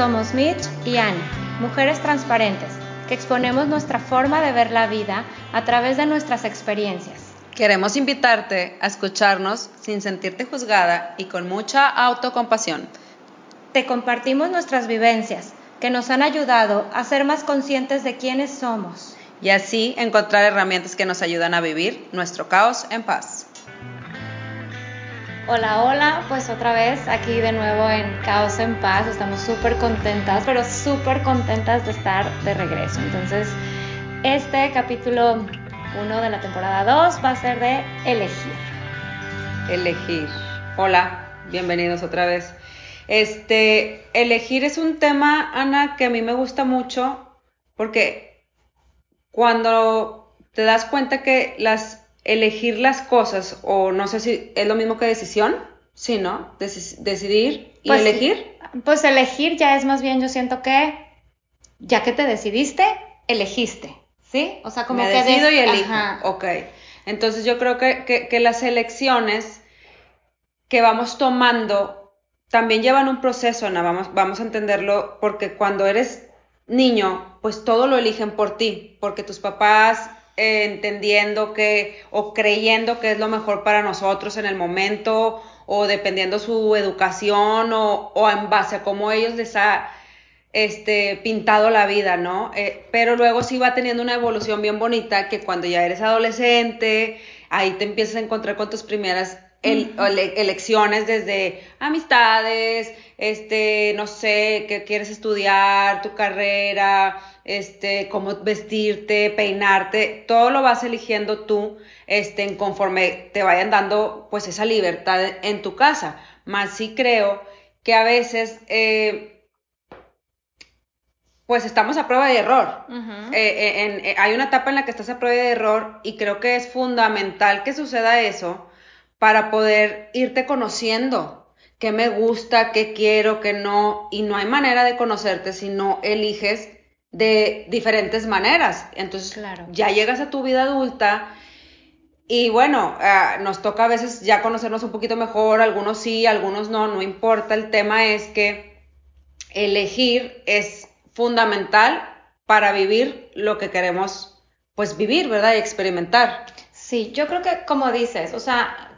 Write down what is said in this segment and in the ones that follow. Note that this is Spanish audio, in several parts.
Somos Mitch y Annie, mujeres transparentes, que exponemos nuestra forma de ver la vida a través de nuestras experiencias. Queremos invitarte a escucharnos sin sentirte juzgada y con mucha autocompasión. Te compartimos nuestras vivencias, que nos han ayudado a ser más conscientes de quiénes somos. Y así encontrar herramientas que nos ayudan a vivir nuestro caos en paz. Hola, hola, pues otra vez aquí de nuevo en Caos en Paz. Estamos súper contentas, pero súper contentas de estar de regreso. Entonces, este capítulo 1 de la temporada 2 va a ser de elegir. Elegir. Hola, bienvenidos otra vez. Este, elegir es un tema, Ana, que a mí me gusta mucho porque cuando te das cuenta que las elegir las cosas, o no sé si es lo mismo que decisión, sí, ¿no? decidir y pues, elegir. Pues elegir ya es más bien, yo siento que ya que te decidiste, elegiste, ¿sí? O sea, como Me que... decido y elijo, ok. Entonces yo creo que, que las elecciones que vamos tomando también llevan un proceso, Ana, vamos, vamos a entenderlo, porque cuando eres niño, pues todo lo eligen por ti, porque tus papás entendiendo que o creyendo que es lo mejor para nosotros en el momento o dependiendo su educación o, en base a cómo ellos les ha este, pintado la vida, ¿no? Eh, pero luego sí va teniendo una evolución bien bonita que cuando ya eres adolescente, ahí te empiezas a encontrar con tus primeras elecciones desde amistades, este, no sé, qué quieres estudiar, tu carrera, este, cómo vestirte, peinarte, todo lo vas eligiendo tú, este, conforme te vayan dando, pues, esa libertad en tu casa. Más sí creo que a veces, eh, pues, estamos a prueba de error. Eh, eh, hay una etapa en la que estás a prueba de error y creo que es fundamental que suceda eso para poder irte conociendo qué me gusta, qué quiero, qué no, y no hay manera de conocerte si no eliges de diferentes maneras. Entonces, ya llegas a tu vida adulta y bueno, ah, nos toca a veces ya conocernos un poquito mejor, algunos sí, algunos no, no importa. El tema es que elegir es fundamental para vivir lo que queremos, pues vivir, ¿verdad? Y experimentar. Sí, yo creo que como dices, o sea,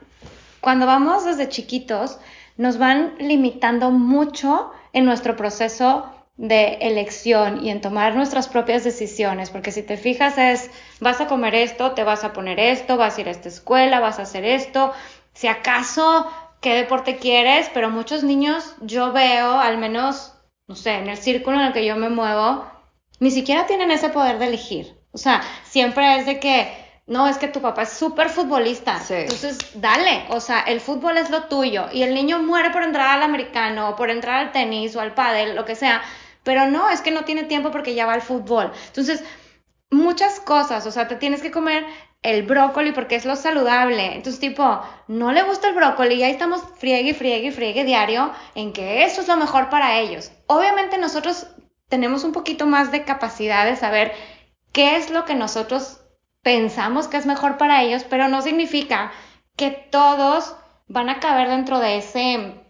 cuando vamos desde chiquitos, nos van limitando mucho en nuestro proceso de elección y en tomar nuestras propias decisiones, porque si te fijas es, vas a comer esto, te vas a poner esto, vas a ir a esta escuela, vas a hacer esto, si acaso qué deporte quieres, pero muchos niños yo veo, al menos, no sé, en el círculo en el que yo me muevo, ni siquiera tienen ese poder de elegir. O sea, siempre es de que, no, es que tu papá es súper futbolista. Entonces, dale, o sea, el fútbol es lo tuyo. Y el niño muere por entrar al americano, o por entrar al tenis, o al pádel, lo que sea. Pero no, es que no tiene tiempo porque ya va al fútbol. Entonces, muchas cosas, o sea, te tienes que comer el brócoli porque es lo saludable. Entonces, tipo, no le gusta el brócoli y ahí estamos friegue, friegue, friegue diario en que eso es lo mejor para ellos. Obviamente nosotros tenemos un poquito más de capacidad de saber qué es lo que nosotros pensamos que es mejor para ellos, pero no significa que todos van a caber dentro de ese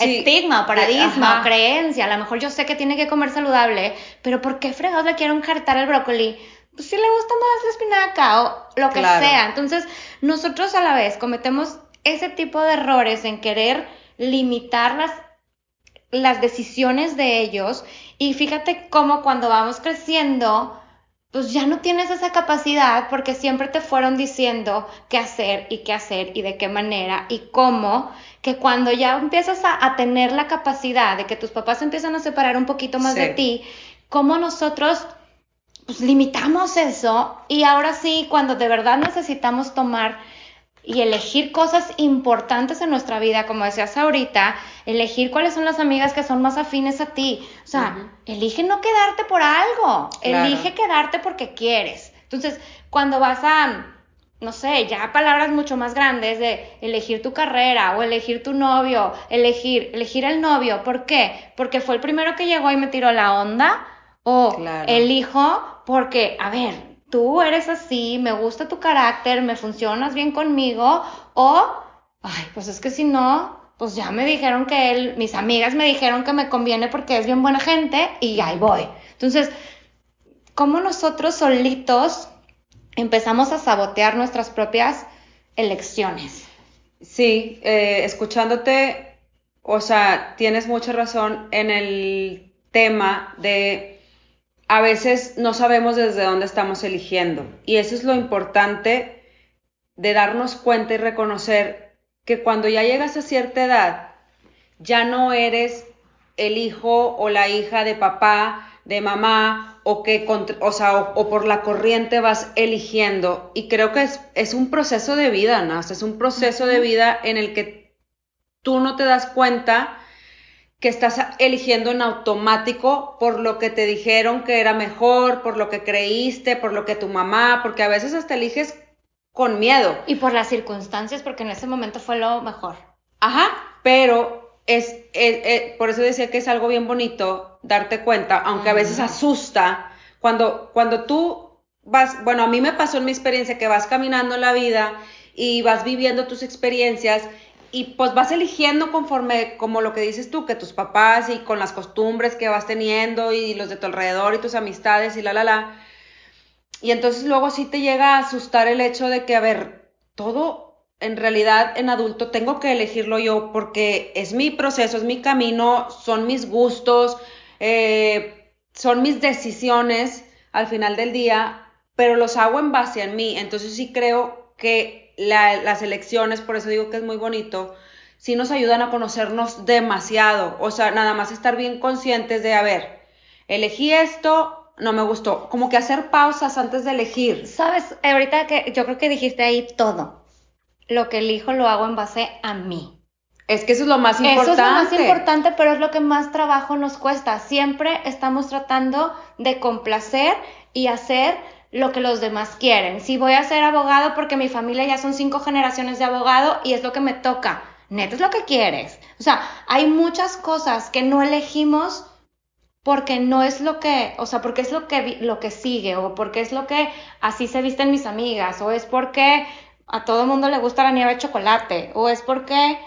estigma, paradigma, creencia. A lo mejor yo sé que tiene que comer saludable, pero ¿por qué fregados le quiero encartar el brócoli? Pues si le gusta más la espinaca o lo que sea. Entonces, nosotros a la vez cometemos ese tipo de errores en querer limitar las, las decisiones de ellos. Y fíjate cómo cuando vamos creciendo, pues ya no tienes esa capacidad porque siempre te fueron diciendo qué hacer y qué hacer y de qué manera y cómo que cuando ya empiezas a, tener la capacidad de que tus papás empiezan a separar un poquito más de ti, cómo nosotros pues, limitamos eso y ahora sí, cuando de verdad necesitamos tomar y elegir cosas importantes en nuestra vida, como decías ahorita, elegir cuáles son las amigas que son más afines a ti. O sea, elige no quedarte por algo, elige quedarte porque quieres. Entonces, cuando vas a no sé, ya palabras mucho más grandes de elegir tu carrera o elegir tu novio, elegir, elegir el novio. ¿Por qué? Porque fue el primero que llegó y me tiró la onda. O elijo porque, a ver, tú eres así, me gusta tu carácter, me funcionas bien conmigo. O, ay, pues es que si no, pues ya me dijeron que él, mis amigas me dijeron que me conviene porque es bien buena gente y ahí voy. Entonces, ¿cómo nosotros solitos empezamos a sabotear nuestras propias elecciones? Sí, eh, escuchándote, o sea, tienes mucha razón en el tema de a veces no sabemos desde dónde estamos eligiendo. Y eso es lo importante de darnos cuenta y reconocer que cuando ya llegas a cierta edad, ya no eres el hijo o la hija de papá, de mamá, o que o, sea, o, por la corriente vas eligiendo. Y creo que es, es un proceso de vida, ¿no? es un proceso de vida en el que tú no te das cuenta que estás eligiendo en automático por lo que te dijeron que era mejor, por lo que creíste, por lo que tu mamá, porque a veces hasta eliges con miedo. Y por las circunstancias, porque en ese momento fue lo mejor. Ajá, pero es, por eso decía que es algo bien bonito darte cuenta, aunque a veces asusta, cuando, cuando tú vas, bueno, a mí me pasó en mi experiencia que vas caminando en la vida y vas viviendo tus experiencias y pues vas eligiendo conforme, como lo que dices tú, que tus papás y con las costumbres que vas teniendo y los de tu alrededor y tus amistades y la, la, la. Y entonces luego sí te llega a asustar el hecho de que, a ver, todo en realidad en adulto tengo que elegirlo yo porque es mi proceso, es mi camino, son mis gustos, eh, son mis decisiones al final del día, pero los hago en base a mí. Entonces sí creo que las elecciones, por eso digo que es muy bonito, sí nos ayudan a conocernos demasiado. O sea, nada más estar bien conscientes de, a ver, elegí esto, no me gustó. Como que hacer pausas antes de elegir. Sabes, ahorita que yo creo que dijiste ahí todo. Lo que elijo lo hago en base a mí. Es que eso es lo más importante. Eso es lo más importante, pero es lo que más trabajo nos cuesta. Siempre estamos tratando de complacer y hacer lo que los demás quieren. Si voy a ser abogado porque mi familia ya son cinco generaciones de abogado y es lo que me toca. Neto es lo que quieres. O sea, hay muchas cosas que no elegimos porque no es lo que, o sea, porque es lo que, lo que sigue, o porque es lo que así se visten mis amigas, o es porque a todo el mundo le gusta la nieve de chocolate, o es porque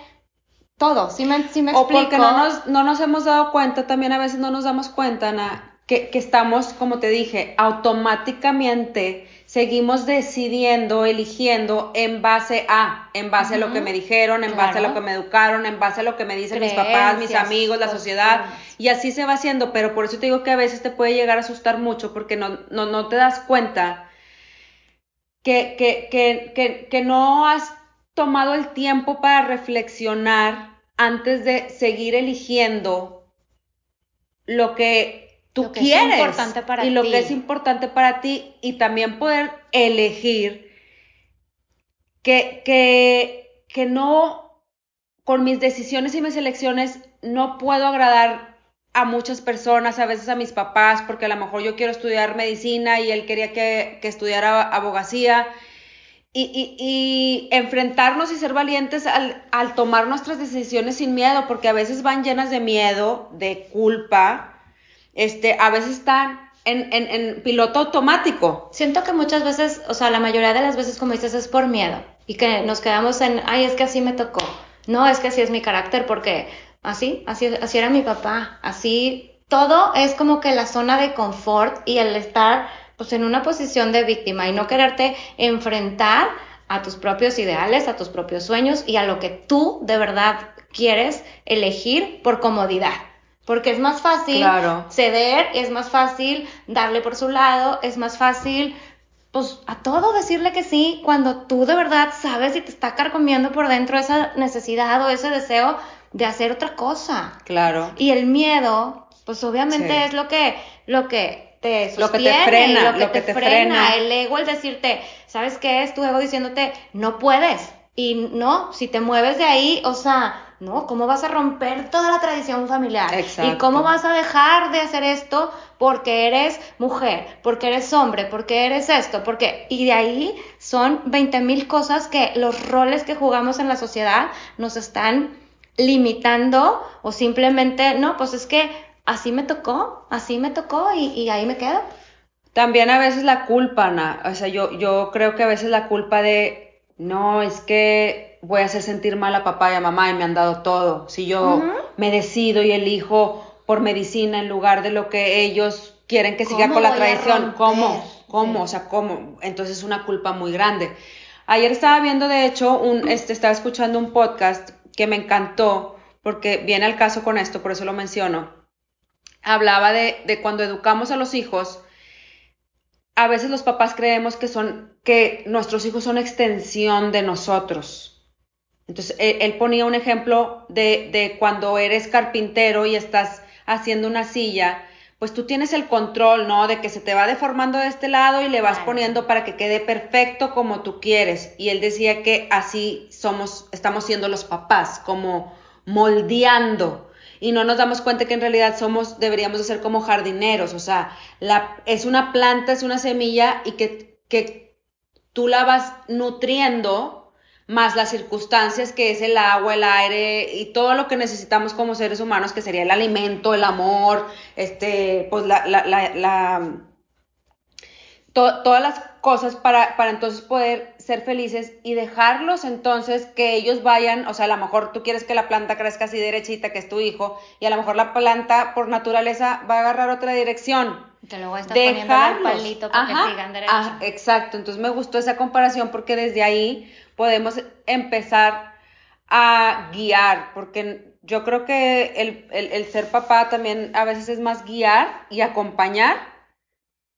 todo, ¿sí me, sí me o porque no nos, no nos hemos dado cuenta, también a veces no nos damos cuenta, Ana, que, que estamos, como te dije, automáticamente seguimos decidiendo, eligiendo en base a, en base a lo que me dijeron, en base a lo que me educaron, en base a lo que me dicen mis papás, mis amigos, la sociedad, y así se va haciendo, pero por eso te digo que a veces te puede llegar a asustar mucho porque no, no, no te das cuenta que, que, que, que no has tomado el tiempo para reflexionar antes de seguir eligiendo lo que tú quieres importante para y lo que es importante para ti y también poder elegir que, que, que no, con mis decisiones y mis elecciones, no puedo agradar a muchas personas, a veces a mis papás, porque a lo mejor yo quiero estudiar medicina y él quería que, que estudiara abogacía. Y, y, y, enfrentarnos y ser valientes al, al tomar nuestras decisiones sin miedo, porque a veces van llenas de miedo, de culpa, este, a veces están en, en, en, piloto automático. Siento que muchas veces, o sea, la mayoría de las veces, como dices, es por miedo y que nos quedamos en, ay, es que así me tocó. No, es que así es mi carácter porque así, así, así era mi papá, así. Todo es como que la zona de confort y el estar pues en una posición de víctima y no quererte enfrentar a tus propios ideales, a tus propios sueños y a lo que tú de verdad quieres elegir por comodidad. Porque es más fácil ceder, es más fácil darle por su lado, es más fácil, pues a todo decirle que sí, cuando tú de verdad sabes y te está carcomiendo por dentro esa necesidad o ese deseo de hacer otra cosa. Claro. Y el miedo, pues obviamente es lo que, lo que te sostiene, lo que te frena, lo que, te, frena. El ego, el decirte, ¿sabes qué es? Tu ego diciéndote, no puedes. Y no, si te mueves de ahí, o sea, ¿no? ¿Cómo vas a romper toda la tradición familiar? Exacto. ¿Y cómo vas a dejar de hacer esto porque eres mujer, porque eres hombre, porque eres esto? Porque, y de ahí son 20 mil cosas que los roles que jugamos en la sociedad nos están limitando o simplemente, no, pues es que así me tocó, así me tocó y, y ahí me quedo. También a veces la culpa, Ana, o sea, yo, yo creo que a veces la culpa de, no, es que voy a hacer sentir mal a papá y a mamá y me han dado todo. Si yo me decido y elijo por medicina en lugar de lo que ellos quieren que siga con la tradición, ¿cómo? ¿Cómo? O sea, ¿cómo? Entonces es una culpa muy grande. Ayer estaba viendo, de hecho, un, este, estaba escuchando un podcast que me encantó porque viene al caso con esto, por eso lo menciono. Hablaba de, de cuando educamos a los hijos, a veces los papás creemos que son, que nuestros hijos son extensión de nosotros. Entonces, él, ponía un ejemplo de, de, cuando eres carpintero y estás haciendo una silla, pues tú tienes el control, ¿no? De que se te va deformando de este lado y le vas poniendo para que quede perfecto como tú quieres. Y él decía que así somos, estamos siendo los papás, como moldeando y no nos damos cuenta que en realidad somos, deberíamos de ser como jardineros, o sea, es una planta, es una semilla y que, que tú la vas nutriendo más las circunstancias que es el agua, el aire y todo lo que necesitamos como seres humanos, que sería el alimento, el amor, este, pues la, la, la, todas las cosas para, para entonces poder ser felices y dejarlos entonces que ellos vayan, o sea, a lo mejor tú quieres que la planta crezca así derechita, que es tu hijo, y a lo mejor la planta por naturaleza va a agarrar otra dirección. Te lo voy a estar poniendo el palito para que sigan derecho. exacto, entonces me gustó esa comparación porque desde ahí podemos empezar a guiar, porque yo creo que el, el ser papá también a veces es más guiar y acompañar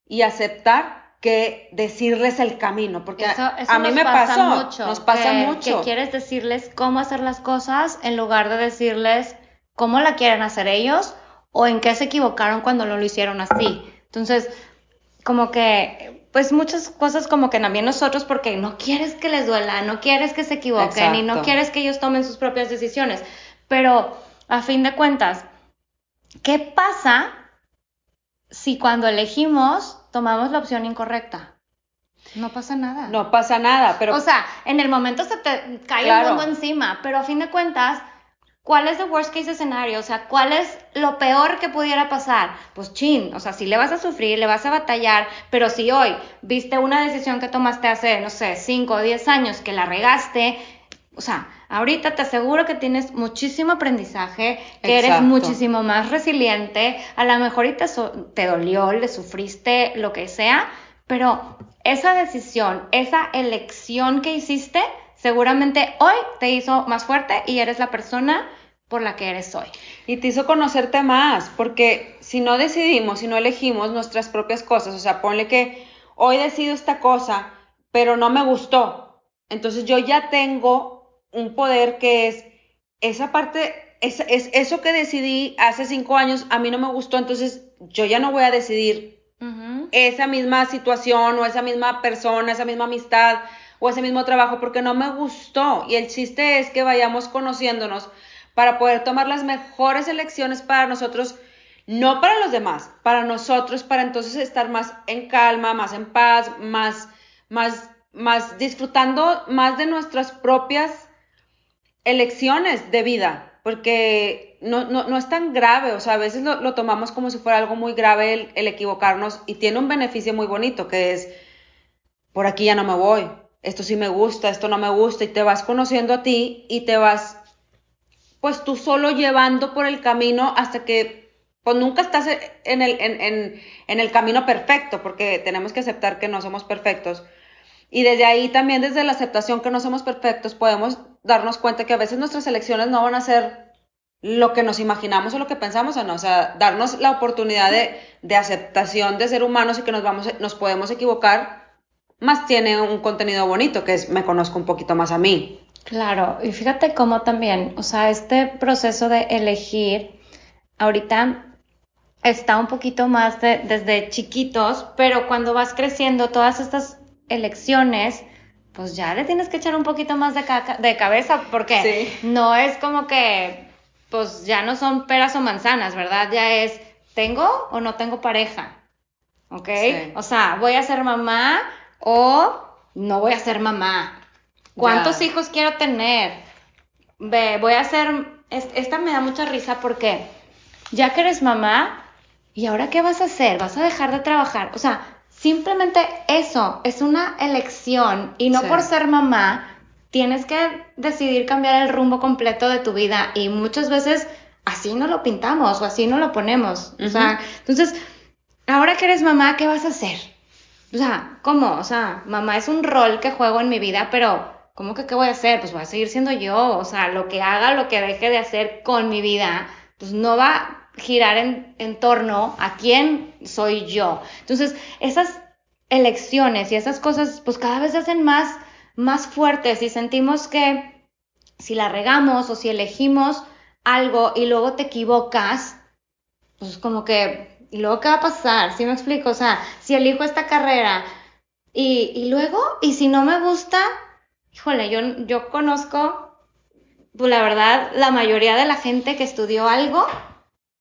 y aceptar que decirles el camino, porque a mí me pasa pasó, mucho, nos pasa mucho. Que quieres decirles cómo hacer las cosas en lugar de decirles cómo la quieren hacer ellos o en qué se equivocaron cuando no lo hicieron así. Entonces, como que, pues muchas cosas como que también nosotros, porque no quieres que les duela, no quieres que se equivoquen y no quieres que ellos tomen sus propias decisiones. Pero, a fin de cuentas, ¿qué pasa si cuando elegimos tomamos la opción incorrecta. No pasa nada. No pasa nada, pero... O sea, en el momento se te cae el mundo encima, pero a fin de cuentas, ¿cuál es el worst case escenario? O sea, ¿cuál es lo peor que pudiera pasar? Pues chin, o sea, si le vas a sufrir, le vas a batallar, pero si hoy viste una decisión que tomaste hace, no sé, 5 o 10 años que la regaste, o sea, ahorita te aseguro que tienes muchísimo aprendizaje, que eres muchísimo más resiliente, a lo mejor te, te dolió, le sufriste, lo que sea, pero esa decisión, esa elección que hiciste, seguramente hoy te hizo más fuerte y eres la persona por la que eres hoy. Y te hizo conocerte más, porque si no decidimos, si no elegimos nuestras propias cosas, o sea, ponle que hoy decido esta cosa, pero no me gustó, entonces yo ya tengo un poder que es esa parte, es, es, eso que decidí hace cinco años, a mí no me gustó, entonces yo ya no voy a decidir esa misma situación o esa misma persona, esa misma amistad o ese mismo trabajo porque no me gustó. Y el chiste es que vayamos conociéndonos para poder tomar las mejores elecciones para nosotros, no para los demás, para nosotros, para entonces estar más en calma, más en paz, más, más, más disfrutando más de nuestras propias elecciones de vida, porque no, no, es tan grave, o sea, a veces lo, tomamos como si fuera algo muy grave el, equivocarnos y tiene un beneficio muy bonito, que es, por aquí ya no me voy, esto sí me gusta, esto no me gusta, y te vas conociendo a ti y te vas, pues tú solo llevando por el camino hasta que, pues nunca estás en el, en, en el camino perfecto, porque tenemos que aceptar que no somos perfectos. Y desde ahí también, desde la aceptación que no somos perfectos, podemos darnos cuenta que a veces nuestras elecciones no van a ser lo que nos imaginamos o lo que pensamos o no. O sea, darnos la oportunidad de, de aceptación de ser humanos y que nos, vamos, nos podemos equivocar, más tiene un contenido bonito, que es me conozco un poquito más a mí. Claro, y fíjate cómo también, o sea, este proceso de elegir, ahorita está un poquito más de, desde chiquitos, pero cuando vas creciendo, todas estas elecciones, pues ya le tienes que echar un poquito más de, de cabeza, porque no es como que, pues ya no son peras o manzanas, ¿verdad? Ya es, ¿tengo o no tengo pareja? ¿Ok? O sea, ¿voy a ser mamá o no voy a ser mamá? ¿Cuántos hijos quiero tener? Ve, voy a hacer, esta me da mucha risa porque ya que eres mamá, ¿y ahora qué vas a hacer? ¿Vas a dejar de trabajar? O sea, Simplemente eso, es una elección y no por ser mamá tienes que decidir cambiar el rumbo completo de tu vida y muchas veces así no lo pintamos o así no lo ponemos. O sea, entonces, ahora que eres mamá, ¿qué vas a hacer? O sea, ¿cómo? O sea, mamá es un rol que juego en mi vida, pero ¿cómo que qué voy a hacer? Pues voy a seguir siendo yo. O sea, lo que haga, lo que deje de hacer con mi vida, pues no va girar en, en torno a quién soy yo. Entonces, esas elecciones y esas cosas, pues cada vez se hacen más más fuertes y sentimos que si la regamos o si elegimos algo y luego te equivocas, pues como que, ¿y luego qué va a pasar? ¿Sí me explico? O sea, si elijo esta carrera y, luego, y si no me gusta, híjole, yo, yo conozco, pues la verdad, la mayoría de la gente que estudió algo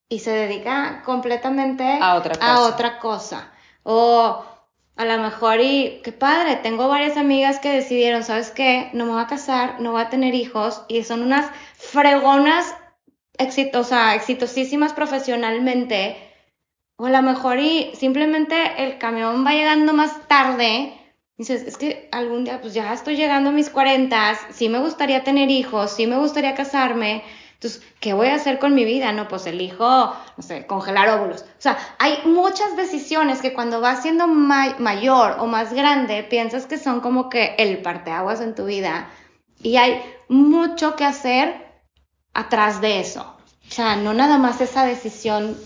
y se dedica completamente a otra cosa. A otra cosa. O a lo mejor y qué padre, tengo varias amigas que decidieron, ¿sabes qué? No me voy a casar, no voy a tener hijos y son unas fregonas exitosas, exitosísimas profesionalmente. O a lo mejor y simplemente el camión va llegando más tarde. Dices, es que algún día pues ya estoy llegando a mis cuarentas, sí me gustaría tener hijos, sí me gustaría casarme, entonces, ¿qué voy a hacer con mi vida? No, pues elijo, no sé, congelar óvulos. O sea, hay muchas decisiones que cuando vas siendo mayor o más grande, piensas que son como que el parteaguas en tu vida. Y hay mucho que hacer atrás de eso. O sea, no nada más esa decisión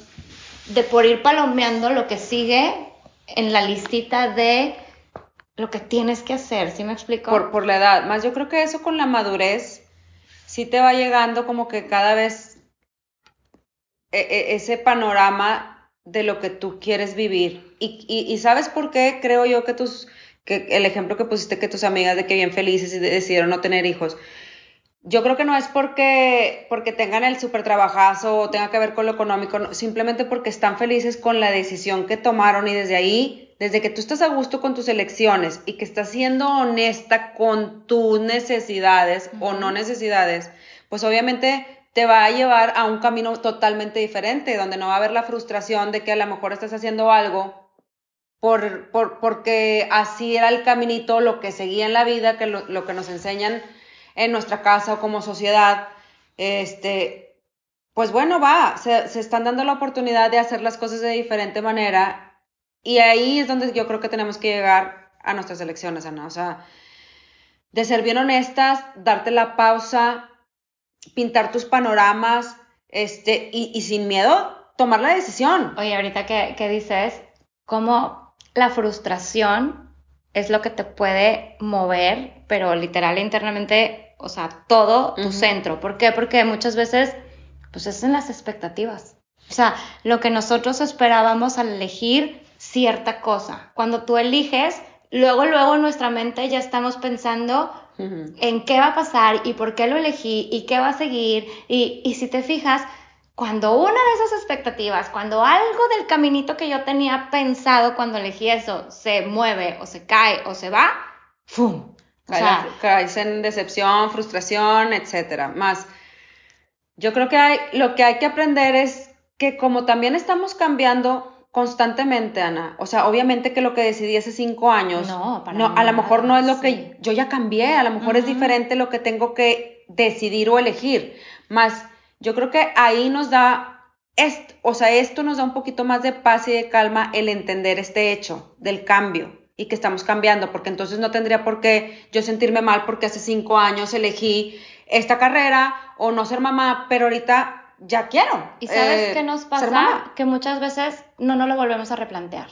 de por ir palomeando lo que sigue en la listita de lo que tienes que hacer, ¿sí me explico? Por, por la edad. Más yo creo que eso con la madurez sí te va llegando como que cada vez e, e, ese panorama de lo que tú quieres vivir. Y, sabes por qué creo yo que tus, que el ejemplo que pusiste que tus amigas de que bien felices y decidieron no tener hijos, yo creo que no es porque, porque tengan el súper trabajazo o tenga que ver con lo económico, simplemente porque están felices con la decisión que tomaron y desde ahí, desde que tú estás a gusto con tus elecciones y que estás siendo honesta con tus necesidades o no necesidades, pues obviamente te va a llevar a un camino totalmente diferente, donde no va a haber la frustración de que a lo mejor estás haciendo algo por, por, porque así era el caminito, lo que seguía en la vida, que lo, lo que nos enseñan en nuestra casa o como sociedad, este, pues bueno, va, se, están dando la oportunidad de hacer las cosas de diferente manera y ahí es donde yo creo que tenemos que llegar a nuestras elecciones, Ana, o sea, de ser bien honestas, darte la pausa, pintar tus panoramas, este, y, sin miedo tomar la decisión. Oye, ahorita que, que dices, cómo la frustración es lo que te puede mover, pero literal internamente, o sea, todo tu centro. ¿Por qué? Porque muchas veces, pues es en las expectativas. O sea, lo que nosotros esperábamos al elegir cierta cosa. Cuando tú eliges, luego, luego en nuestra mente ya estamos pensando en qué va a pasar y por qué lo elegí y qué va a seguir. Y, y si te fijas, cuando una de esas expectativas, cuando algo del caminito que yo tenía pensado cuando elegí eso se mueve o se cae o se va, ¡fum! O sea, caes en decepción, frustración, etcétera. Más, yo creo que hay, lo que hay que aprender es que como también estamos cambiando constantemente, Ana, o sea, obviamente que lo que decidí hace cinco años, no, no a lo mejor no es lo que yo ya cambié, a lo mejor es diferente lo que tengo que decidir o elegir. Más, yo creo que ahí nos da, esto, o sea, esto nos da un poquito más de paz y de calma el entender este hecho del cambio y que estamos cambiando, porque entonces no tendría por qué yo sentirme mal porque hace cinco años elegí esta carrera o no ser mamá, pero ahorita ya quiero. ¿Y sabes eh, qué nos pasa? Que muchas veces no nos lo volvemos a replantear.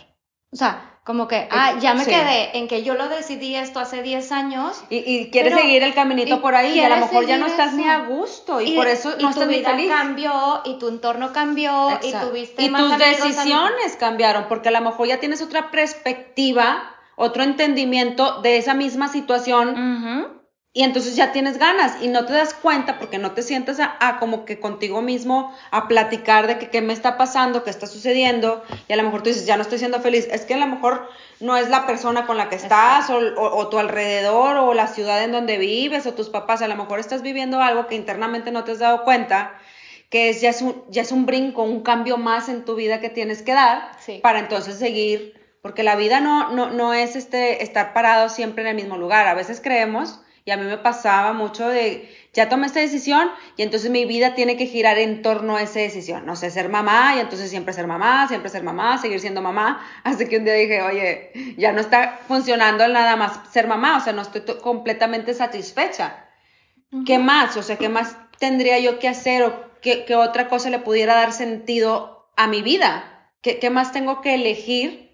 O sea, como que, ah, ya me quedé en que yo lo decidí esto hace 10 años. Y, quieres seguir el caminito por ahí y a lo mejor ya no estás ni a gusto y, por eso no tu vida cambió y tu entorno cambió y tuviste Y tus decisiones cambiaron porque a lo mejor ya tienes otra perspectiva, otro entendimiento de esa misma situación y entonces ya tienes ganas y no te das cuenta porque no te sientas a, como que contigo mismo a platicar de que qué me está pasando, qué está sucediendo y a lo mejor tú dices, ya no estoy siendo feliz. Es que a lo mejor no es la persona con la que estás o, tu alrededor o la ciudad en donde vives o tus papás. A lo mejor estás viviendo algo que internamente no te has dado cuenta que es, ya, es un, ya es un brinco, un cambio más en tu vida que tienes que dar para entonces seguir, porque la vida no, no, no es este, estar parado siempre en el mismo lugar. A veces creemos Y a mí me pasaba mucho de, ya tomé esta decisión y entonces mi vida tiene que girar en torno a esa decisión. No sé, ser mamá y entonces siempre ser mamá, siempre ser mamá, seguir siendo mamá. Hasta que un día dije, oye, ya no está funcionando nada más ser mamá, o sea, no estoy completamente satisfecha. ¿Qué más? O sea, ¿qué más tendría yo que hacer o qué, otra cosa le pudiera dar sentido a mi vida? ¿Qué, ¿Qué más tengo que elegir?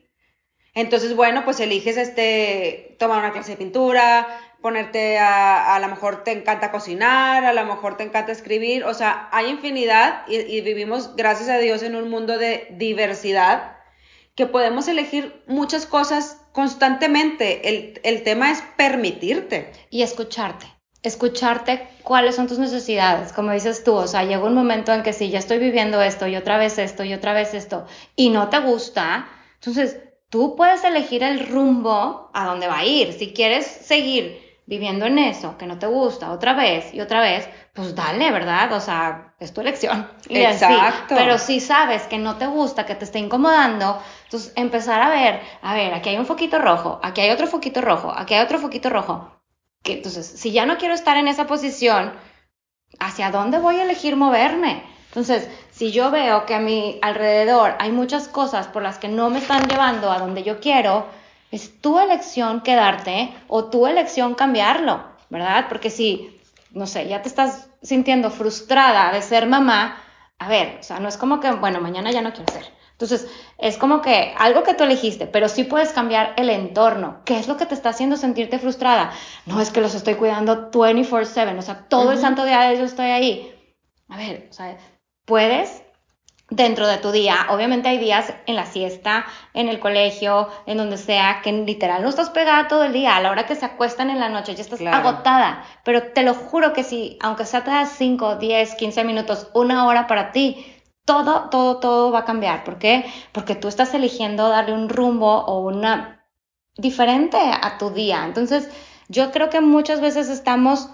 Entonces, bueno, pues eliges este, tomar una clase de pintura, ponerte a, a lo mejor te encanta cocinar, a lo mejor te encanta escribir, o sea, hay infinidad y, vivimos, gracias a Dios, en un mundo de diversidad que podemos elegir muchas cosas constantemente. El, el tema es permitirte. Y escucharte. Escucharte cuáles son tus necesidades, como dices tú, o sea, llega un momento en que si ya estoy viviendo esto y otra vez esto y otra vez esto y no te gusta, entonces tú puedes elegir el rumbo a dónde va a ir. Si quieres seguir viviendo en eso, que no te gusta, otra vez y otra vez, pues dale, ¿verdad? O sea, es tu elección. Exacto. Pero si sabes que no te gusta, que te está incomodando, entonces empezar a ver, a ver, aquí hay un foquito rojo, aquí hay otro foquito rojo, aquí hay otro foquito rojo. Que, entonces, si ya no quiero estar en esa posición, ¿hacia dónde voy a elegir moverme? Entonces, si yo veo que a mi alrededor hay muchas cosas por las que no me están llevando a donde yo quiero, es tu elección quedarte o tu elección cambiarlo, ¿verdad? Porque si, no sé, ya te estás sintiendo frustrada de ser mamá, a ver, o sea, no es como que, bueno, mañana ya no quiero ser. Entonces, es como que algo que tú elegiste, pero sí puedes cambiar el entorno. ¿Qué es lo que te está haciendo sentirte frustrada? No es que los estoy cuidando 24/7, o sea, todo el santo día yo estoy ahí. A ver, o sea, puedes dentro de tu día. Obviamente hay días en la siesta, en el colegio, en donde sea, que literal no estás pegada todo el día. A la hora que se acuestan en la noche ya estás agotada. Pero te lo juro que si, aunque sea te das 5, 10, 15 minutos, una hora para ti, todo, todo, todo va a cambiar. ¿Por qué? Porque tú estás eligiendo darle un rumbo o una diferente a tu día. Entonces, yo creo que muchas veces estamos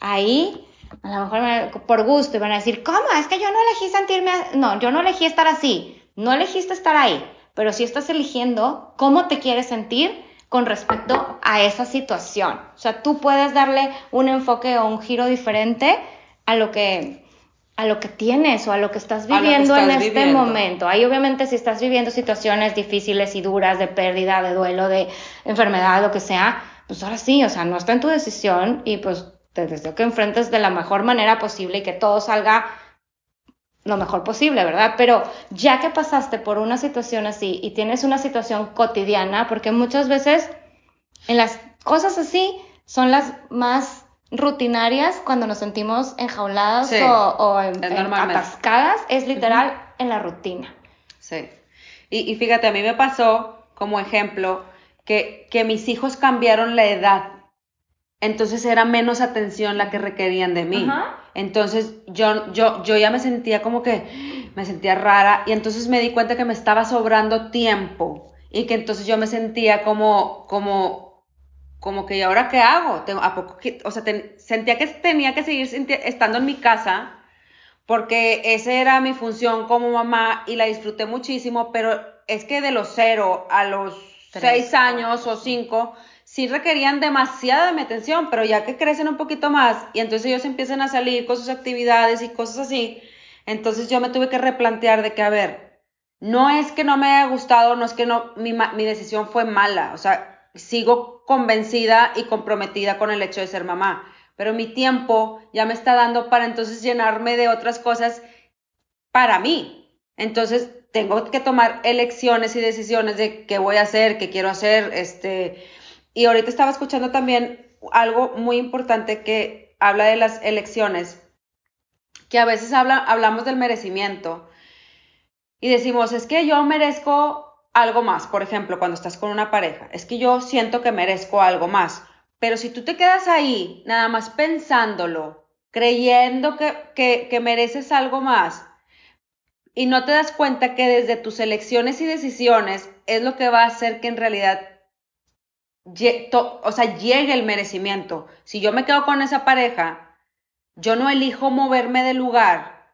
ahí a lo mejor por gusto y van a decir, ¿cómo? Es que yo no elegí sentirme, no, yo no elegí estar así, no elegiste estar ahí, pero sí estás eligiendo cómo te quieres sentir con respecto a esa situación. O sea, tú puedes darle un enfoque o un giro diferente a lo que a lo que tienes o a lo que estás viviendo en este momento. Ahí obviamente si estás viviendo situaciones difíciles y duras de pérdida, de duelo, de enfermedad, lo que sea, pues ahora sí, o sea, no está en tu decisión y pues te deseo que enfrentes de la mejor manera posible y que todo salga lo mejor posible, ¿verdad? Pero ya que pasaste por una situación así y tienes una situación cotidiana, porque muchas veces en las cosas así son las más rutinarias cuando nos sentimos enjauladas o, atascadas, es literal en la rutina. Sí. Y, y, fíjate, a mí me pasó como ejemplo que, que mis hijos cambiaron la edad entonces era menos atención la que requerían de mí. Entonces yo, yo, yo ya me sentía como que me sentía rara y entonces me di cuenta que me estaba sobrando tiempo y que entonces yo me sentía como, como, como que ¿y ahora qué hago? ¿A poco o sea, sentía que tenía que seguir estando en mi casa porque esa era mi función como mamá y la disfruté muchísimo, pero es que de los cero a los seis años o cinco sí requerían demasiada de mi atención, pero ya que crecen un poquito más y entonces ellos empiezan a salir con sus actividades y cosas así, entonces yo me tuve que replantear de que, a ver, no es que no me haya gustado, no es que no, mi, mi decisión fue mala, o sea, sigo convencida y comprometida con el hecho de ser mamá, pero mi tiempo ya me está dando para entonces llenarme de otras cosas para mí. Entonces, tengo que tomar elecciones y decisiones de qué voy a hacer, qué quiero hacer, este, y ahorita estaba escuchando también algo muy importante que habla de las elecciones, que a veces habla, hablamos del merecimiento y decimos, es que yo merezco algo más, por ejemplo, cuando estás con una pareja, es que yo siento que merezco algo más, pero si tú te quedas ahí, nada más pensándolo, creyendo que, que, que mereces algo más, y no te das cuenta que desde tus elecciones y decisiones es lo que va a hacer que en realidad o sea, llegue el merecimiento. Si yo me quedo con esa pareja, yo no elijo moverme del lugar,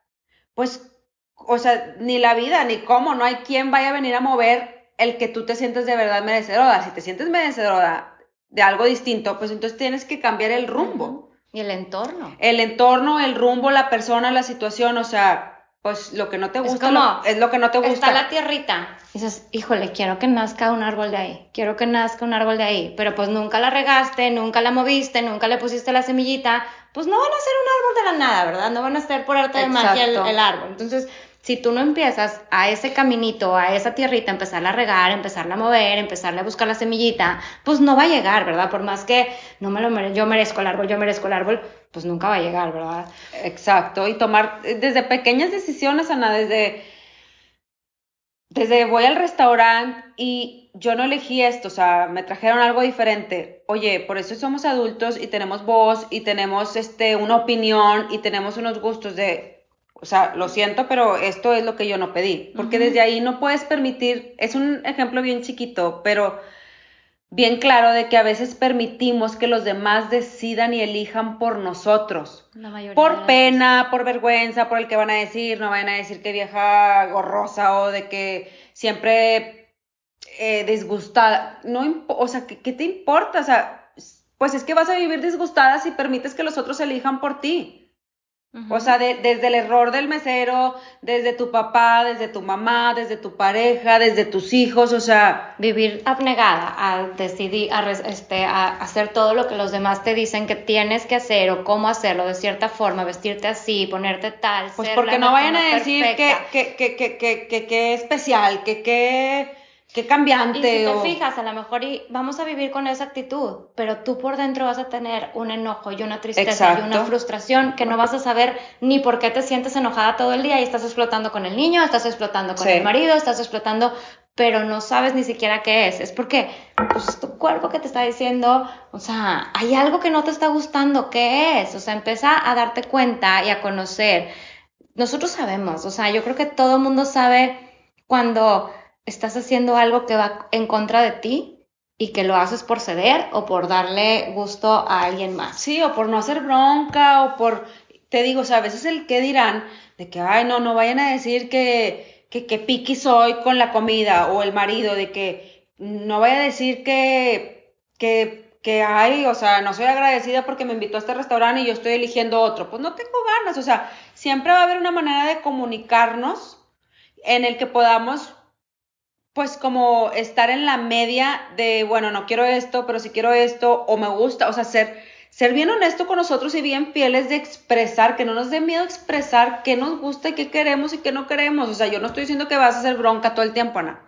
pues, o sea, ni la vida, ni cómo, no hay quien vaya a venir a mover el que tú te sientes de verdad merecedora. Si te sientes merecedora de algo distinto, pues entonces tienes que cambiar el rumbo. Y el entorno. El entorno, el rumbo, la persona, la situación, o sea, pues lo que no te gusta es, lo, es lo que no te gusta. Está la tierrita. dices, híjole, quiero que nazca un árbol de ahí, quiero que nazca un árbol de ahí, pero pues nunca la regaste, nunca la moviste, nunca le pusiste la semillita, pues no van a ser un árbol de la nada, ¿verdad? No van a ser por arte de magia el, el árbol. Entonces, si tú no empiezas a ese caminito, a esa tierrita, empezarla a regar, empezarla a mover, empezarle a buscar la semillita, pues no va a llegar, ¿verdad? Por más que no me lo merezco, yo merezco el árbol, yo merezco el árbol, pues nunca va a llegar, ¿verdad? Exacto, y tomar desde pequeñas decisiones, Ana, desde, desde voy al restaurante y yo no elegí esto, o sea, me trajeron algo diferente. Oye, por eso somos adultos y tenemos voz y tenemos este, una opinión y tenemos unos gustos de o sea, lo siento, pero esto es lo que yo no pedí, porque desde ahí no puedes permitir, es un ejemplo bien chiquito, pero bien claro de que a veces permitimos que los demás decidan y elijan por nosotros. por pena, por vergüenza, por el que van a decir, no van a decir que vieja gorrosa o de que siempre eh, disgustada. No, o sea, ¿qué, ¿qué te importa? O sea, pues es que vas a vivir disgustada si permites que los otros elijan por ti. O sea, desde el error del mesero, desde tu papá, desde tu mamá, desde tu pareja, desde tus hijos, o sea... Vivir abnegada a decidir, a, este, a hacer todo lo que los demás te dicen que tienes que hacer o cómo hacerlo de cierta forma, vestirte así, ponerte tal. Pues porque no vayan a decir que, que, que, que, que, que, especial, que, que qué cambiante. Y si te fijas, a lo mejor y vamos a vivir con esa actitud, pero tú por dentro vas a tener un enojo y una tristeza y una frustración que no vas a saber ni por qué te sientes enojada todo el día y estás explotando con el niño, estás explotando con el marido, estás explotando, pero no sabes ni siquiera qué es. Es porque pues, es tu cuerpo que te está diciendo, o sea, hay algo que no te está gustando, ¿qué es? O sea, empieza a darte cuenta y a conocer. Nosotros sabemos, o sea, yo creo que todo el mundo sabe cuando estás haciendo algo que va en contra de ti y que lo haces por ceder o por darle gusto a alguien más. Sí, o por no hacer bronca o por, te digo, o sea, a veces el que dirán de que, ay, no, no vayan a decir que, que, que piqui soy con la comida o el marido, de que no vaya a decir que, que, que, ay, o sea, no soy agradecida porque me invitó a este restaurante y yo estoy eligiendo otro. Pues no tengo ganas, o sea, siempre va a haber una manera de comunicarnos en el que podamos pues como estar en la media de, bueno, no quiero esto, pero si quiero esto, o me gusta, o sea, ser, ser bien honesto con nosotros y bien fieles de expresar, que no nos dé miedo expresar qué nos gusta y qué queremos y qué no queremos. O sea, yo no estoy diciendo que vas a hacer bronca todo el tiempo, Ana,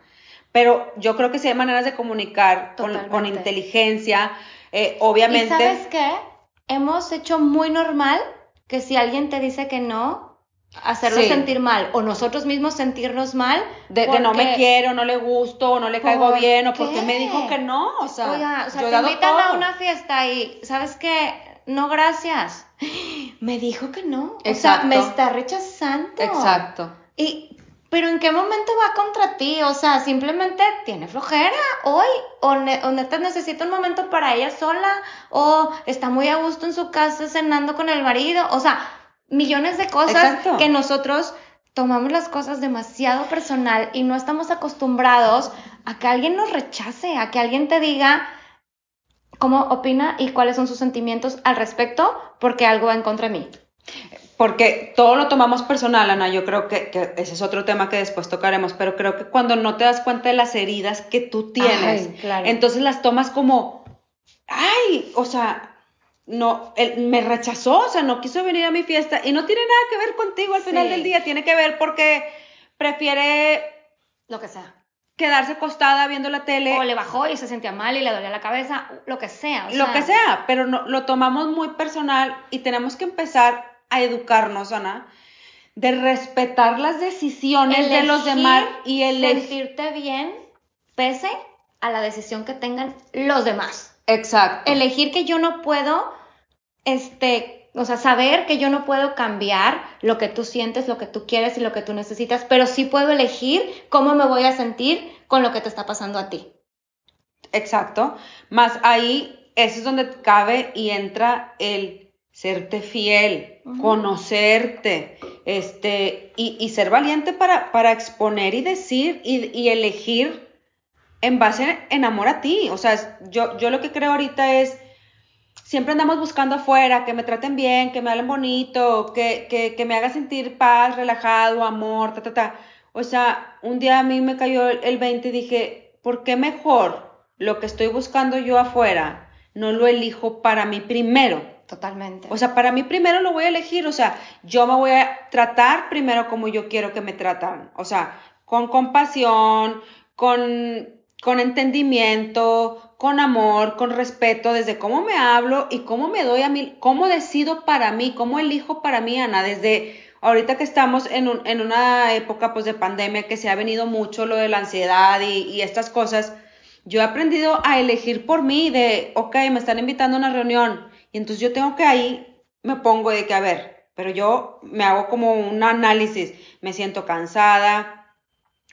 pero yo creo que sí hay maneras de comunicar con, inteligencia, eh, obviamente. ¿Y sabes qué? Hemos hecho muy normal que si alguien te dice que no, hacerlo sentir mal o nosotros mismos sentirnos mal de que no me quiero, no le gusto, no le caigo bien o porque me dijo que no, o sea, Oiga, o sea te invitan a una fiesta y sabes qué, no gracias. Me dijo que no, o sea, me está rechazando. Exacto. Y pero ¿en qué momento va contra ti? O sea, simplemente tiene flojera hoy, o, neta necesita un momento para ella sola, o está muy a gusto en su casa cenando con el marido, o sea, millones de cosas que nosotros tomamos las cosas demasiado personal y no estamos acostumbrados a que alguien nos rechace, a que alguien te diga cómo opina y cuáles son sus sentimientos al respecto porque algo va en contra de mí. Porque todo lo tomamos personal, Ana. Yo creo que, ese es otro tema que después tocaremos, pero creo que cuando no te das cuenta de las heridas que tú tienes, entonces las tomas como, ay, o sea, no, él me rechazó, o sea, no quiso venir a mi fiesta y no tiene nada que ver contigo al final del día, tiene que ver porque prefiere lo que sea. Quedarse acostada viendo la tele. O le bajó y se sentía mal y le dolía la cabeza, lo que sea. lo que sea, pero no, lo tomamos muy personal y tenemos que empezar a educarnos, Ana, de respetar las decisiones de los demás y el sentirte bien pese a la decisión que tengan los demás. Exacto. Elegir que yo no puedo, este, o sea, saber que yo no puedo cambiar lo que tú sientes, lo que tú quieres y lo que tú necesitas, pero sí puedo elegir cómo me voy a sentir con lo que te está pasando a ti. Exacto. Más ahí, eso es donde cabe y entra el serte fiel, conocerte, este, y, ser valiente para, para exponer y decir y, y elegir en base en amor a ti. O sea, yo, yo lo que creo ahorita es, siempre andamos buscando afuera, que me traten bien, que me hablen bonito, que, que, que me haga sentir paz, relajado, amor, ta, ta, ta. O sea, un día a mí me cayó el 20 y dije, ¿por qué mejor lo que estoy buscando yo afuera no lo elijo para mí primero? Totalmente. O sea, para mí primero lo voy a elegir, o sea, yo me voy a tratar primero como yo quiero que me tratan, o sea, con compasión, con, con entendimiento, con amor, con respeto, desde cómo me hablo y cómo me doy a mí, cómo decido para mí, cómo elijo para mí, Ana, desde ahorita que estamos en, un, en una época pues de pandemia que se ha venido mucho lo de la ansiedad y, y estas cosas, yo he aprendido a elegir por mí de, ok, me están invitando a una reunión y entonces yo tengo que ahí, me pongo de que, a ver, pero yo me hago como un análisis, me siento cansada,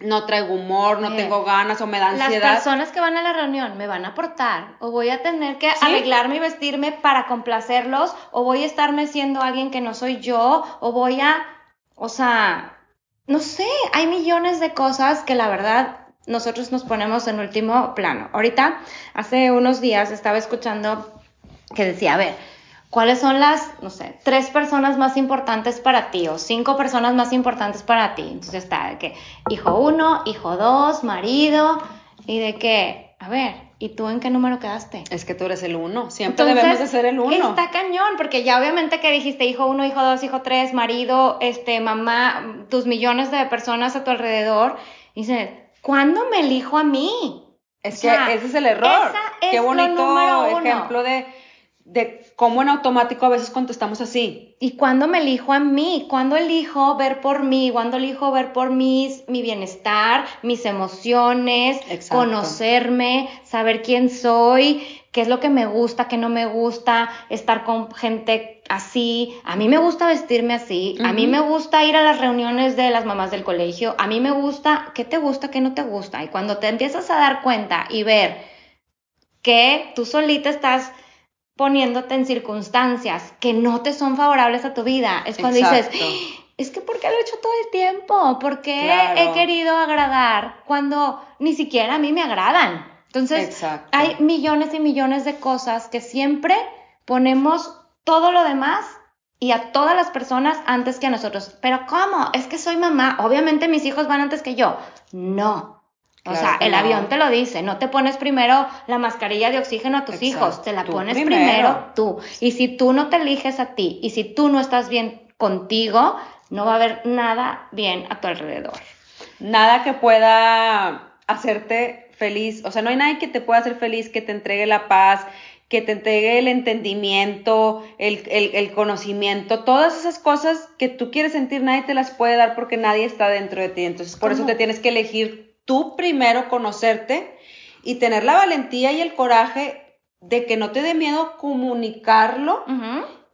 no traigo humor, no tengo ganas o me da ansiedad. Las personas que van a la reunión me van a aportar o voy a tener que arreglarme y vestirme para complacerlos o voy a estarme siendo alguien que no soy yo o voy a, o sea, no sé, hay millones de cosas que la verdad nosotros nos ponemos en último plano. Ahorita, hace unos días estaba escuchando que decía, a ver, ¿Cuáles son las, no sé, tres personas más importantes para ti o cinco personas más importantes para ti? Entonces está de que hijo uno, hijo dos, marido y de que, a ver, ¿y tú en qué número quedaste? Es que tú eres el uno, siempre debemos de ser el uno. Está cañón, porque ya obviamente que dijiste hijo uno, hijo dos, hijo tres, marido, este, mamá, tus millones de personas a tu alrededor, y dices, ¿cuándo me elijo a mí? Es que ese es el error. Qué bonito ejemplo de de cómo en automático a veces contestamos así. ¿Y cuándo me elijo a mí? ¿Cuándo elijo ver por mí? ¿Cuándo elijo ver por mí mi bienestar, mis emociones, conocerme, saber quién soy, qué es lo que me gusta, qué no me gusta, estar con gente así? A mí me gusta vestirme así, a mí me gusta ir a las reuniones de las mamás del colegio, a mí me gusta, ¿qué te gusta, qué no te gusta? Y cuando te empiezas a dar cuenta y ver que tú solita estás poniéndote en circunstancias que no te son favorables a tu vida. Es cuando dices, es que ¿por qué lo he hecho todo el tiempo? ¿Por qué he querido agradar cuando ni siquiera a mí me agradan? Entonces, hay millones y millones de cosas que siempre ponemos todo lo demás y a todas las personas antes que a nosotros. Pero ¿cómo? Es que soy mamá. Obviamente mis hijos van antes que yo. No. O sea, el avión te lo dice, no te pones primero la mascarilla de oxígeno a tus hijos, te la pones primero. tú. Y si tú no te eliges a ti y si tú no estás bien contigo, no va a haber nada bien a tu alrededor. Nada que pueda hacerte feliz, o sea, no hay nadie que te pueda hacer feliz, que te entregue la paz, que te entregue el entendimiento, el, el, conocimiento, todas esas cosas que tú quieres sentir, nadie te las puede dar porque nadie está dentro de ti. Entonces, por eso te tienes que elegir tú primero conocerte y tener la valentía y el coraje de que no te dé miedo comunicarlo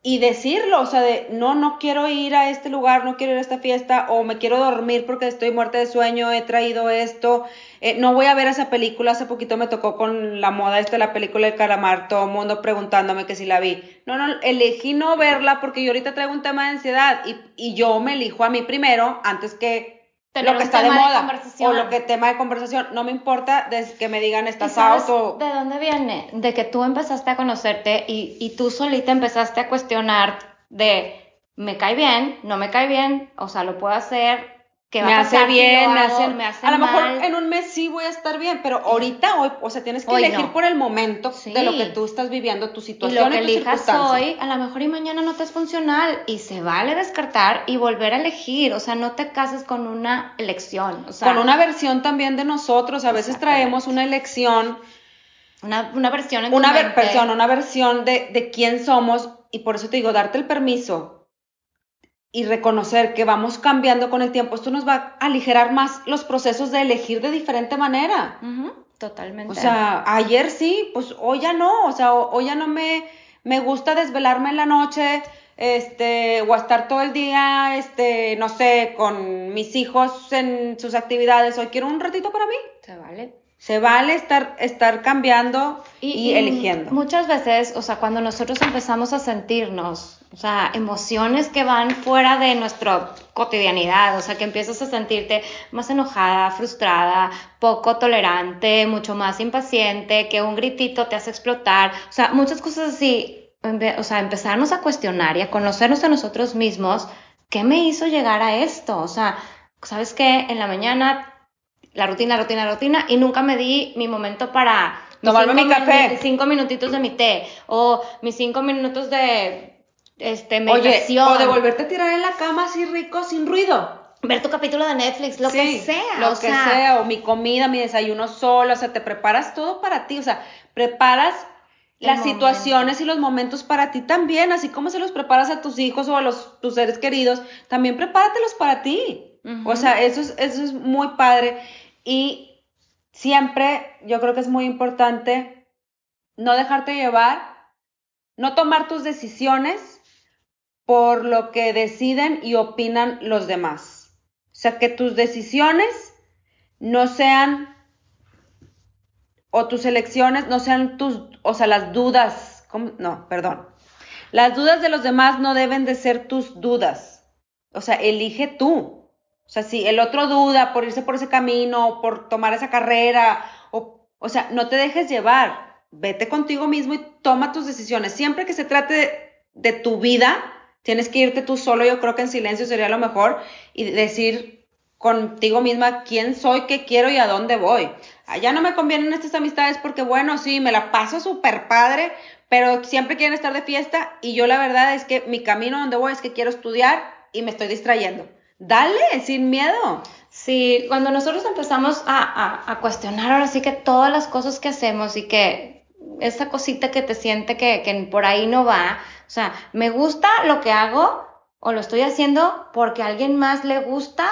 y decirlo, o sea, de no, no quiero ir a este lugar, no quiero ir a esta fiesta, o me quiero dormir porque estoy muerta de sueño, he traído esto, eh, no voy a ver esa película, hace poquito me tocó con la moda esta, la película de Calamar, todo el mundo preguntándome que si la vi. No, no, elegí no verla porque yo ahorita traigo un tema de ansiedad y, y yo me elijo a mí primero antes que lo que está de moda o lo que tema de conversación, no me importa que me digan estás out ¿De dónde viene? De que tú empezaste a conocerte y, y tú solita empezaste a cuestionar de me cae bien, no me cae bien, o sea, lo puedo hacer, que me hace bien, me, hace, me A lo mejor en un mes sí voy a estar bien, pero ahorita hoy, o sea, tienes que elegir por el momento de lo que tú estás viviendo, tu situación. Y lo que elijas hoy, a lo mejor y mañana no te es funcional y se vale descartar y volver a elegir, o sea, no te cases con una elección, o sea, con una versión también de nosotros, a veces traemos una elección. Una, una versión en una versión, una versión de, de quién somos y por eso te digo, darte el permiso y reconocer que vamos cambiando con el tiempo, esto nos va a aligerar más los procesos de elegir de diferente manera. Totalmente. O sea, ayer sí, pues hoy ya no, o sea, hoy ya no me, me gusta desvelarme en la noche, este, o estar todo el día, este, no sé, con mis hijos en sus actividades, hoy quiero un ratito para mí. Se vale. Se vale estar, estar cambiando y, eligiendo. Muchas veces, o sea, cuando nosotros empezamos a sentirnos, o sea, emociones que van fuera de nuestra cotidianidad, o sea, que empiezas a sentirte más enojada, frustrada, poco tolerante, mucho más impaciente, que un gritito te hace explotar, o sea, muchas cosas así, o sea, empezarnos a cuestionar y a conocernos a nosotros mismos, ¿qué me hizo llegar a esto? O sea, ¿sabes qué? En la mañana la rutina, rutina, rutina, y nunca me di mi momento para tomarme mi café. cinco minutitos de mi té, o mis cinco minutos de este, meditación. o de volverte a tirar en la cama así rico, sin ruido. Ver tu capítulo de Netflix, lo que sea. Lo que sea. o mi comida, mi desayuno solo, o sea, te preparas todo para ti, o sea, preparas las situaciones y los momentos para ti también, así como se los preparas a tus hijos o a los, tus seres queridos, también prepáratelos para ti. O sea, eso es, eso es muy padre. Y siempre yo creo que es muy importante no dejarte llevar, no tomar tus decisiones por lo que deciden y opinan los demás. O sea, que tus decisiones no sean, o tus elecciones no sean tus, o sea, las dudas, no, perdón. Las dudas de los demás no deben de ser tus dudas. O sea, elige tú. O sea, si el otro duda por irse por ese camino, por tomar esa carrera, o, o sea, no te dejes llevar, vete contigo mismo y toma tus decisiones. Siempre que se trate de, tu vida, tienes que irte tú solo, yo creo que en silencio sería lo mejor, y decir contigo misma quién soy, qué quiero y a dónde voy. Allá no me convienen estas amistades porque, bueno, sí, me la paso súper padre, pero siempre quieren estar de fiesta y yo la verdad es que mi camino donde voy es que quiero estudiar y me estoy distrayendo. Dale, sin miedo. Sí, cuando nosotros empezamos a, cuestionar ahora sí que todas las cosas que hacemos y que esa cosita que te siente que, que por ahí no va, o sea, me gusta lo que hago o lo estoy haciendo porque a alguien más le gusta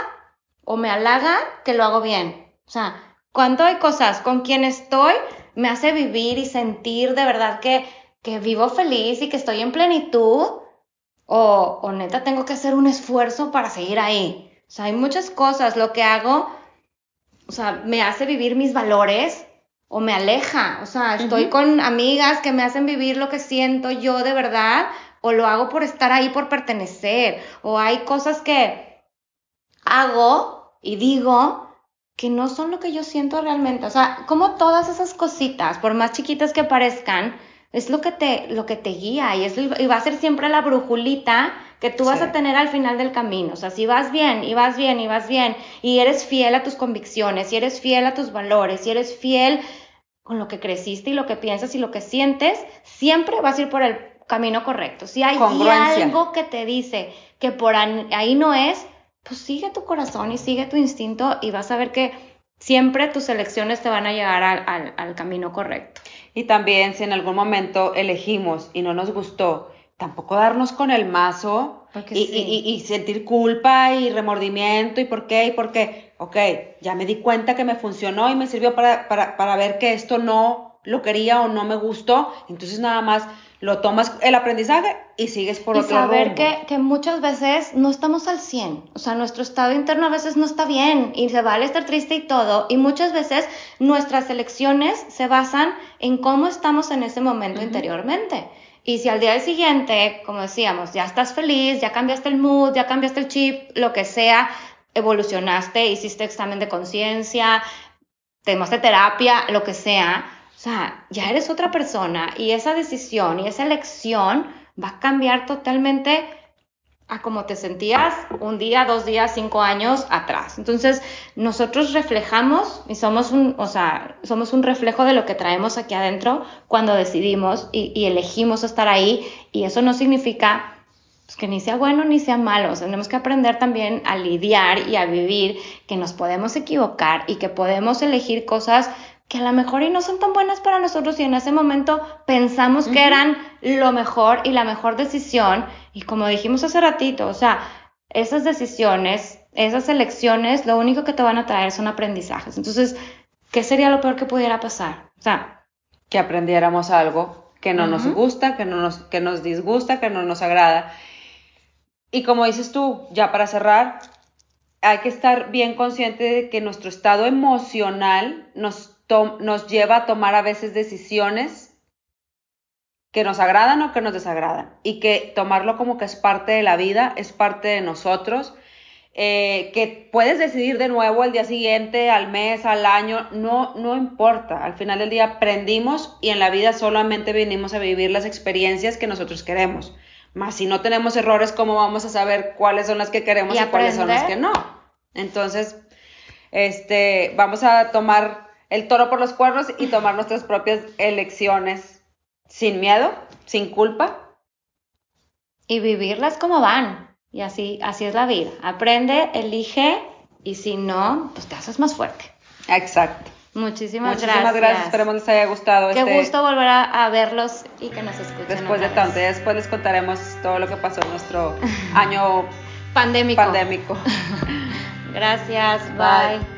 o me halaga que lo hago bien. O sea, cuando hay cosas con quien estoy, me hace vivir y sentir de verdad que, que vivo feliz y que estoy en plenitud o, o neta tengo que hacer un esfuerzo para seguir ahí. O sea, hay muchas cosas. Lo que hago, o sea, me hace vivir mis valores o me aleja. O sea, estoy con amigas que me hacen vivir lo que siento yo de verdad o lo hago por estar ahí, por pertenecer. O hay cosas que hago y digo que no son lo que yo siento realmente. O sea, como todas esas cositas, por más chiquitas que parezcan, es lo que te, lo que te guía y, es, y va a ser siempre la brujulita que tú vas a tener al final del camino. O sea, si vas bien y vas bien y vas bien y eres fiel a tus convicciones, y eres fiel a tus valores, y eres fiel con lo que creciste y lo que piensas y lo que sientes, siempre vas a ir por el camino correcto. Si hay algo que te dice que por ahí no es, pues sigue tu corazón y sigue tu instinto y vas a ver que siempre tus elecciones te van a llevar al, al camino correcto. Y también si en algún momento elegimos y no nos gustó, tampoco darnos con el mazo y, sentir culpa y remordimiento y por qué y por qué. Ok, ya me di cuenta que me funcionó y me sirvió para, para, para ver que esto no lo quería o no me gustó. Entonces nada más lo tomas el aprendizaje y sigues por otro lado. Y saber que, que, muchas veces no estamos al 100, o sea, nuestro estado interno a veces no está bien y se vale estar triste y todo, y muchas veces nuestras elecciones se basan en cómo estamos en ese momento interiormente. Y si al día siguiente, como decíamos, ya estás feliz, ya cambiaste el mood, ya cambiaste el chip, lo que sea, evolucionaste, hiciste examen de conciencia, tomaste terapia, lo que sea, o sea, ya eres otra persona y esa decisión y esa elección va a cambiar totalmente a cómo te sentías un día, dos días, cinco años atrás. Entonces, nosotros reflejamos y somos un, o sea, somos un reflejo de lo que traemos aquí adentro cuando decidimos y, elegimos estar ahí. Y eso no significa pues, que ni sea bueno ni sea malo. tenemos que aprender también a lidiar y a vivir que nos podemos equivocar y que podemos elegir cosas que a lo mejor y no son tan buenas para nosotros y en ese momento pensamos que eran lo mejor y la mejor decisión y como dijimos hace ratito, o sea, esas decisiones, esas elecciones, lo único que te van a traer son aprendizajes. Entonces, ¿qué sería lo peor que pudiera pasar? O sea, que aprendiéramos algo que no nos gusta, que no nos, que nos disgusta, que no nos agrada. Y como dices tú, ya para cerrar, hay que estar bien consciente de que nuestro estado emocional nos nos lleva a tomar a veces decisiones que nos agradan o que nos desagradan y que tomarlo como que es parte de la vida, es parte de nosotros, eh, que puedes decidir de nuevo al día siguiente, al mes, al año, no, no importa, al final del día aprendimos y en la vida solamente venimos a vivir las experiencias que nosotros queremos. Más si no tenemos errores, ¿cómo vamos a saber cuáles son las que queremos y, y cuáles son las que no? Entonces, este, vamos a tomar el toro por los cuernos y tomar nuestras propias elecciones sin miedo, sin culpa. Y vivirlas como van. Y así, así es la vida. Aprende, elige y si no, pues te haces más fuerte. Exacto. Muchísimas, Muchísimas gracias. Esperemos les haya gustado. Qué este gusto volver a, verlos y que nos escuchen. Después de tanto, después les contaremos todo lo que pasó en nuestro año pandémico. pandémico. gracias. bye.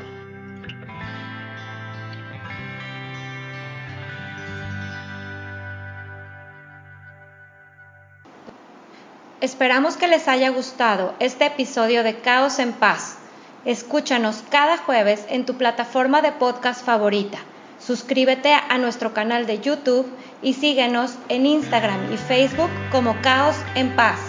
Esperamos que les haya gustado este episodio de Caos en Paz. Escúchanos cada jueves en tu plataforma de podcast favorita. Suscríbete a nuestro canal de YouTube y síguenos en Instagram y Facebook como Caos en Paz.